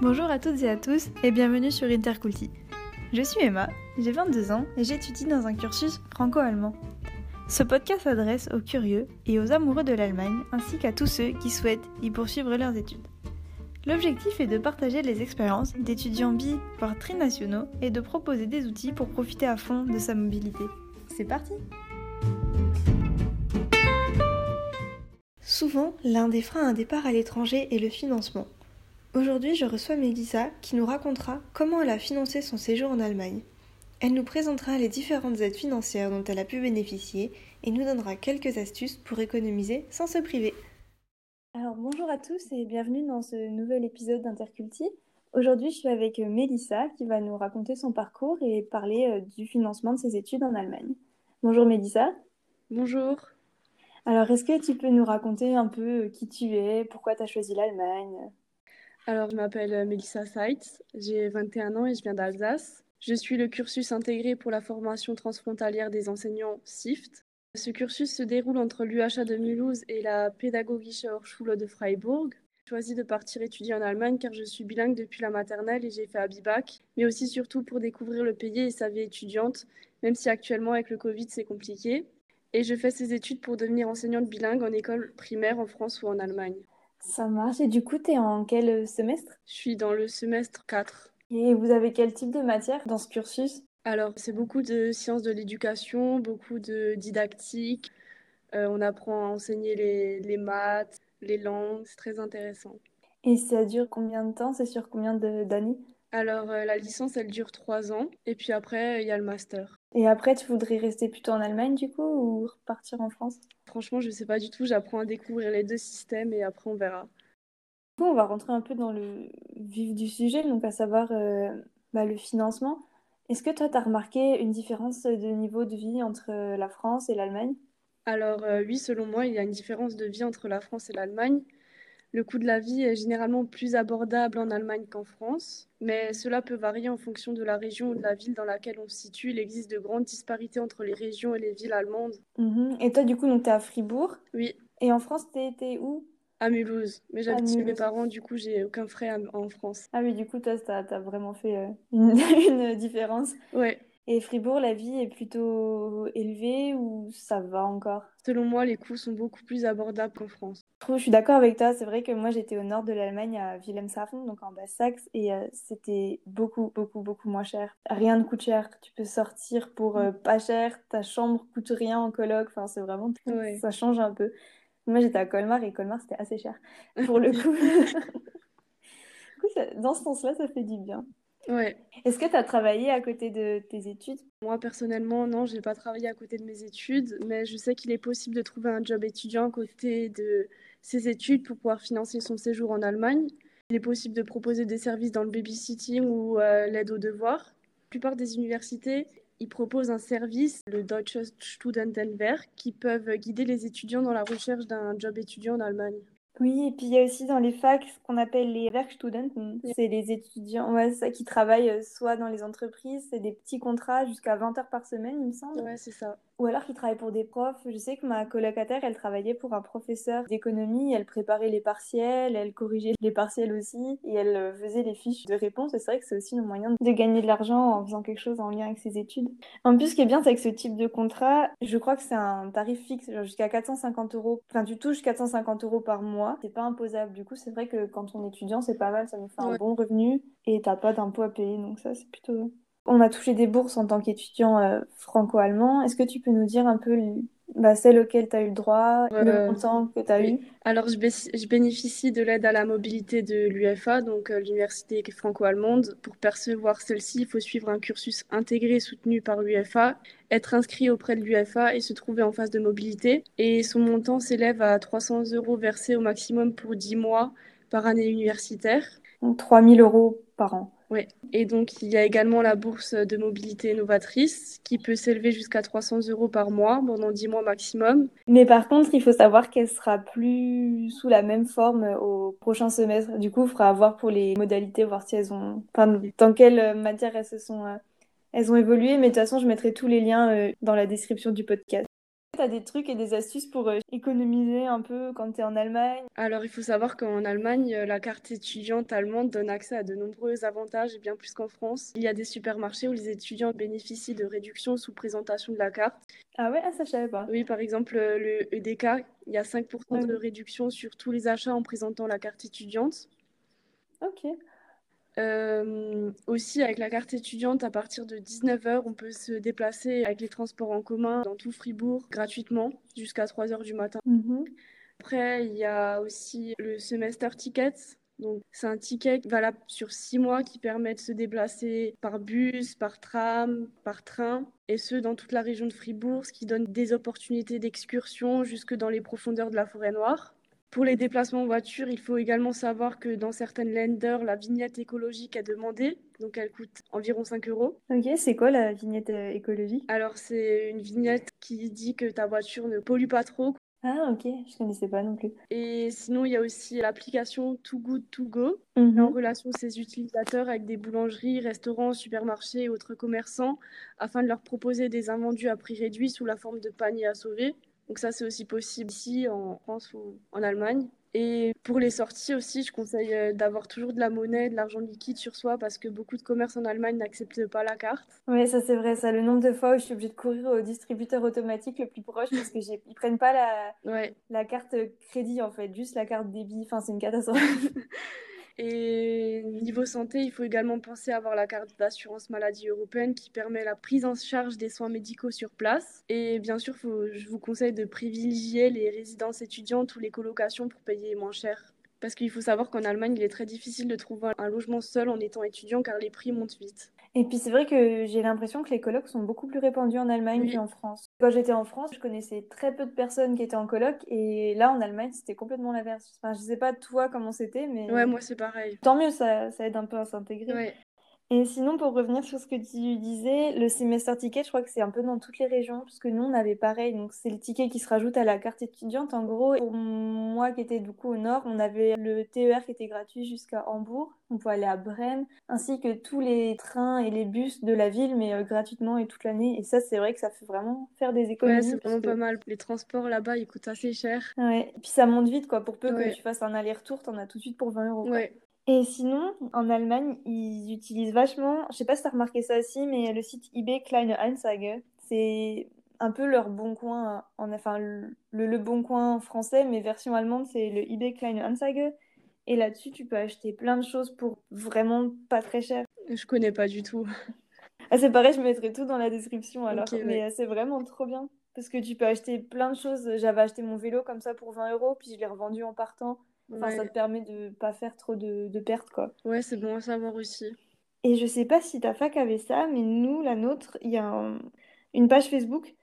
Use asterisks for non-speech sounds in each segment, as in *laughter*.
Bonjour à toutes et à tous et bienvenue sur Interculti. Je suis Emma, j'ai 22 ans et j'étudie dans un cursus franco-allemand. Ce podcast s'adresse aux curieux et aux amoureux de l'Allemagne ainsi qu'à tous ceux qui souhaitent y poursuivre leurs études. L'objectif est de partager les expériences d'étudiants bi, voire trinationaux et de proposer des outils pour profiter à fond de sa mobilité. C'est parti Souvent, l'un des freins à un départ à l'étranger est le financement. Aujourd'hui, je reçois Mélissa qui nous racontera comment elle a financé son séjour en Allemagne. Elle nous présentera les différentes aides financières dont elle a pu bénéficier et nous donnera quelques astuces pour économiser sans se priver. Alors bonjour à tous et bienvenue dans ce nouvel épisode d'Interculti. Aujourd'hui, je suis avec Mélissa qui va nous raconter son parcours et parler euh, du financement de ses études en Allemagne. Bonjour Mélissa. Bonjour. Alors, est-ce que tu peux nous raconter un peu euh, qui tu es, pourquoi tu as choisi l'Allemagne? Alors, je m'appelle euh, Melissa Seitz, j'ai 21 ans et je viens d'Alsace. Je suis le cursus intégré pour la formation transfrontalière des enseignants SIFT. Ce cursus se déroule entre l'UHA de Mulhouse et la Pädagogische Hochschule de Freiburg. J'ai choisi de partir étudier en Allemagne car je suis bilingue depuis la maternelle et j'ai fait Abibac, mais aussi surtout pour découvrir le pays et sa vie étudiante, même si actuellement avec le Covid c'est compliqué et je fais ces études pour devenir enseignante bilingue en école primaire en France ou en Allemagne. Ça marche. Et du coup, tu es en quel semestre? Je suis dans le semestre 4. Et vous avez quel type de matière dans ce cursus? Alors, c'est beaucoup de sciences de l'éducation, beaucoup de didactique. Euh, on apprend à enseigner les, les maths, les langues. C'est très intéressant. Et ça dure combien de temps? C'est sur combien d'années? Alors, euh, la licence, elle dure trois ans. Et puis après, il y a le master. Et après, tu voudrais rester plutôt en Allemagne, du coup, ou repartir en France? Franchement, je ne sais pas du tout. J'apprends à découvrir les deux systèmes et après, on verra. Du coup, on va rentrer un peu dans le vif du sujet, donc à savoir euh, bah, le financement. Est-ce que toi, tu as remarqué une différence de niveau de vie entre la France et l'Allemagne? Alors, euh, oui, selon moi, il y a une différence de vie entre la France et l'Allemagne. Le coût de la vie est généralement plus abordable en Allemagne qu'en France, mais cela peut varier en fonction de la région ou de la ville dans laquelle on se situe. Il existe de grandes disparités entre les régions et les villes allemandes. Mhm. Et toi, du coup, tu es à Fribourg Oui. Et en France, tu étais où? À Mulhouse. Mais j'habite chez mes parents, du coup, j'ai aucun frais en France. Ah oui, du coup, toi, tu as, vraiment fait euh, *laughs* une, une différence. Ouais. Et Fribourg, la vie est plutôt élevée ou ça va encore? Selon moi, les coûts sont beaucoup plus abordables qu'en France. Je suis d'accord avec toi. C'est vrai que moi, j'étais au nord de l'Allemagne, à Wilhelmshaven, donc en Basse-Saxe, et euh, c'était beaucoup, beaucoup, beaucoup moins cher. Rien ne coûte cher. Tu peux sortir pour euh, pas cher. Ta chambre coûte rien en coloc. Enfin, c'est vraiment... Ça change un peu. Moi, j'étais à Colmar, et Colmar, c'était assez cher. Pour le *laughs* coup... *laughs* du coup dans ce sens-là, ça fait du bien. Ouais. Est-ce que tu as travaillé à côté de tes études? Moi, personnellement, non, j'ai pas travaillé à côté de mes études, mais je sais qu'il est possible de trouver un job étudiant à côté de ses études pour pouvoir financer son séjour en Allemagne. Il est possible de proposer des services dans le babysitting ou euh, l'aide aux devoirs. La plupart des universités, ils proposent un service, le Deutsche Studentenwerk, qui peuvent guider les étudiants dans la recherche d'un job étudiant en Allemagne. Oui, et puis il y a aussi dans les facs ce qu'on appelle les Werkstudenten. C'est les étudiants ouais, ça, qui travaillent euh, soit dans les entreprises, c'est des petits contrats jusqu'à 20 heures par semaine, il me semble. Ouais, c'est ça. Ou alors qui travaillent pour des profs. Je sais que ma colocataire, elle travaillait pour un professeur d'économie, elle préparait les partiels, elle corrigeait les partiels aussi, et elle euh, faisait les fiches de réponse. Et c'est vrai que c'est aussi un moyen de gagner de l'argent en faisant quelque chose en lien avec ses études. En plus, ce qui est bien, c'est que ce type de contrat, je crois que c'est un tarif fixe, jusqu'à 450 euros. Enfin, tu touches 450 euros par mois, c'est pas imposable. Du coup, c'est vrai que quand on est étudiant, c'est pas mal, ça nous fait un bon revenu, et t'as pas d'impôt à payer, donc ça, c'est plutôt on a touché des bourses en tant qu'étudiant euh, franco-allemand. Est-ce que tu peux nous dire un peu bah, celles auxquelles tu as eu le droit, le euh, montant que tu as eu? Alors, je, bénéficie de l'aide à la mobilité de l'UFA, donc euh, l'université franco-allemande. Pour percevoir celle-ci, il faut suivre un cursus intégré soutenu par l'UFA, être inscrit auprès de l'UFA et se trouver en phase de mobilité. Et son montant s'élève à 300 euros versés au maximum pour 10 mois par année universitaire. Donc 3000 euros par an. Oui, et donc il y a également la bourse de mobilité novatrice qui peut s'élever jusqu'à 300 euros par mois pendant 10 mois maximum. Mais par contre, il faut savoir qu'elle sera plus sous la même forme au prochain semestre. Du coup, il faudra voir pour les modalités, voir si elles ont. Enfin, dans quelle matière elles se sont. Euh, elles ont évolué, mais de toute façon, je mettrai tous les liens euh, dans la description du podcast. Tu as des trucs et des astuces pour euh, économiser un peu quand tu es en Allemagne? Alors, il faut savoir qu'en Allemagne, euh, la carte étudiante allemande donne accès à de nombreux avantages, et bien plus qu'en France. Il y a des supermarchés où les étudiants bénéficient de réductions sous présentation de la carte. Ah ouais, ah, ça je savais pas. Oui, par exemple, euh, le EDK, il y a 5% de réduction sur tous les achats en présentant la carte étudiante. Ok. Euh, aussi, avec la carte étudiante, à partir de 19h, on peut se déplacer avec les transports en commun dans tout Fribourg gratuitement jusqu'à 3h du matin. Mhm. Après, il y a aussi le semester ticket. Donc, c'est un ticket valable sur six mois qui permet de se déplacer par bus, par tram, par train, et ce dans toute la région de Fribourg, ce qui donne des opportunités d'excursion jusque dans les profondeurs de la forêt noire. Pour les déplacements en voiture, il faut également savoir que dans certaines lenders, la vignette écologique est demandée, donc elle coûte environ 5 euros. Ok, c'est quoi la vignette euh, écologique? Alors c'est une vignette qui dit que ta voiture ne pollue pas trop. Ah ok, je connaissais pas non plus. Et sinon, il y a aussi l'application Too Good To Go, Mhm. en relation ses utilisateurs avec des boulangeries, restaurants, supermarchés et autres commerçants, afin de leur proposer des invendus à prix réduit sous la forme de paniers à sauver. Donc ça, c'est aussi possible ici en France ou en Allemagne. Et pour les sorties aussi, je conseille euh, d'avoir toujours de la monnaie, de l'argent liquide sur soi parce que beaucoup de commerces en Allemagne n'acceptent pas la carte. Oui, ça c'est vrai, ça. Le nombre de fois où je suis obligée de courir au distributeur automatique le plus proche parce que ils prennent pas la... Ouais. la carte crédit en fait, juste la carte débit. Enfin, c'est une catastrophe. *laughs* Et niveau santé, il faut également penser à avoir la carte d'assurance maladie européenne qui permet la prise en charge des soins médicaux sur place. Et bien sûr, je vous conseille de privilégier les résidences étudiantes ou les colocations pour payer moins cher. Parce qu'il faut savoir qu'en Allemagne, il est très difficile de trouver un logement seul en étant étudiant car les prix montent vite. Et puis c'est vrai que j'ai l'impression que les colocs sont beaucoup plus répandus en Allemagne Oui. qu'en France. Quand j'étais en France, je connaissais très peu de personnes qui étaient en coloc et là en Allemagne, c'était complètement l'inverse. Enfin, je sais pas toi comment c'était, mais Ouais, moi c'est pareil. tant mieux, ça, ça aide un peu à s'intégrer. Ouais. Et sinon, pour revenir sur ce que tu disais, le semester ticket, je crois que c'est un peu dans toutes les régions, parce que nous, on avait pareil. Donc, c'est le ticket qui se rajoute à la carte étudiante. En gros, pour moi qui étais du coup au nord, on avait le TER qui était gratuit jusqu'à Hambourg. On pouvait aller à Brême, ainsi que tous les trains et les bus de la ville, mais euh, gratuitement et toute l'année. Et ça, c'est vrai que ça fait vraiment faire des Ouais, économies. c'est parce vraiment que- pas mal. Les transports là-bas, ils coûtent assez cher. Ouais. Et puis ça monte vite, quoi. Pour peu Ouais. que tu fasses un aller-retour, t'en as tout de suite pour 20 euros. Ouais. Et sinon, en Allemagne, ils utilisent vachement, je sais pas si t'as remarqué ça aussi, mais le site eBay Kleine Anzeige, c'est un peu leur bon coin, en, enfin le, le bon coin français, mais version allemande, c'est le eBay Kleine Anzeige. Et là-dessus, tu peux acheter plein de choses pour vraiment pas très cher. Je connais pas du tout. Ah, c'est pareil, je mettrai tout dans la description alors, mais ouais. euh, c'est vraiment trop bien. Parce que tu peux acheter plein de choses. J'avais acheté mon vélo comme ça pour 20 euros, puis je l'ai revendu en partant. Enfin, ça te permet de pas faire trop de, de pertes, quoi. ouais c'est bon à savoir aussi. Et je sais pas si ta fac avait ça, mais nous, la nôtre, il y a un- une page Facebook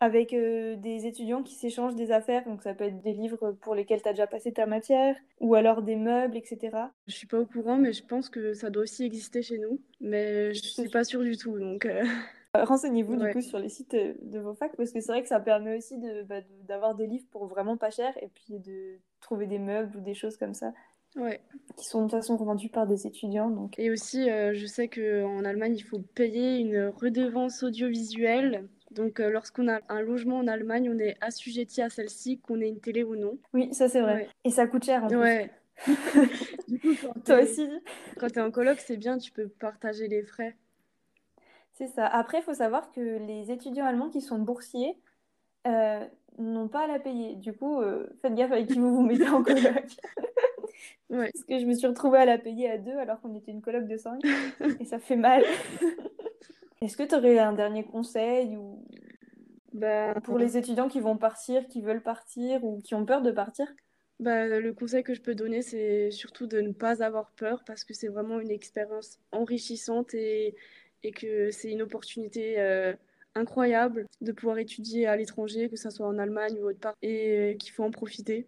avec euh, des étudiants qui s'échangent des affaires. Donc ça peut être des livres pour lesquels tu as déjà passé ta matière, ou alors des meubles, etc. Je suis pas au courant, mais je pense que ça doit aussi exister chez nous. Mais je suis pas sûre du tout, donc... euh, *laughs* Renseignez-vous du coup sur les sites euh, de vos facs, parce que c'est vrai que ça permet aussi de, bah, de- d'avoir des livres pour vraiment pas cher, et puis de trouver des meubles ou des choses comme ça, Ouais. qui sont de toute façon revendus par des étudiants. Donc... Et aussi, euh, je sais qu'en Allemagne, il faut payer une redevance audiovisuelle. Donc, euh, lorsqu'on a un logement en Allemagne, on est assujetti à celle-ci, qu'on ait une télé ou non. Oui, ça c'est vrai. Ouais. Et ça coûte cher en plus. Ouais. *laughs* Du coup, quand Toi aussi quand t'es en coloc, c'est bien, tu peux partager les frais. C'est ça. Après, il faut savoir que les étudiants allemands qui sont boursiers euh, n'ont pas à la payer. Du coup, euh, faites gaffe avec qui vous vous mettez en *laughs* coloc. Ouais. Parce que je me suis retrouvée à la payer à deux alors qu'on était une coloc de cinq. et ça fait mal. *laughs* Est-ce que tu aurais un dernier conseil ou Bah, pour les étudiants qui vont partir, qui veulent partir ou qui ont peur de partir? bah, le conseil que je peux donner, c'est surtout de ne pas avoir peur parce que c'est vraiment une expérience enrichissante et, et que c'est une opportunité euh, incroyable de pouvoir étudier à l'étranger, que ce soit en Allemagne ou autre part, et qu'il faut en profiter.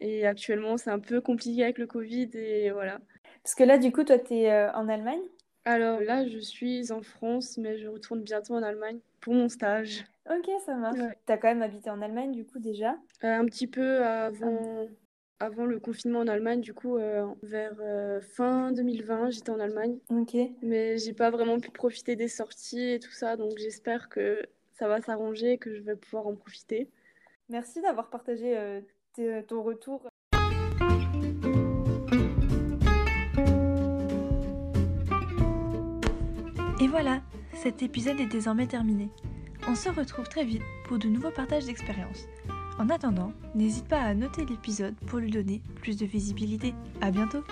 Et actuellement, c'est un peu compliqué avec le Covid et voilà. Parce que là, du coup, toi, tu es en Allemagne? Alors là, je suis en France, mais je retourne bientôt en Allemagne pour mon stage. Ok, ça marche. Ouais. T'as quand même habité en Allemagne, du coup, déjà? Euh, un petit peu avant, avant le confinement en Allemagne, du coup, euh, vers euh, fin 2020, j'étais en Allemagne. Ok. Mais j'ai pas vraiment pu profiter des sorties et tout ça, donc j'espère que ça va s'arranger et que je vais pouvoir en profiter. Merci d'avoir partagé euh, ton retour. Et voilà, cet épisode est désormais terminé. On se retrouve très vite pour de nouveaux partages d'expériences. En attendant, n'hésite pas à noter l'épisode pour lui donner plus de visibilité. À bientôt!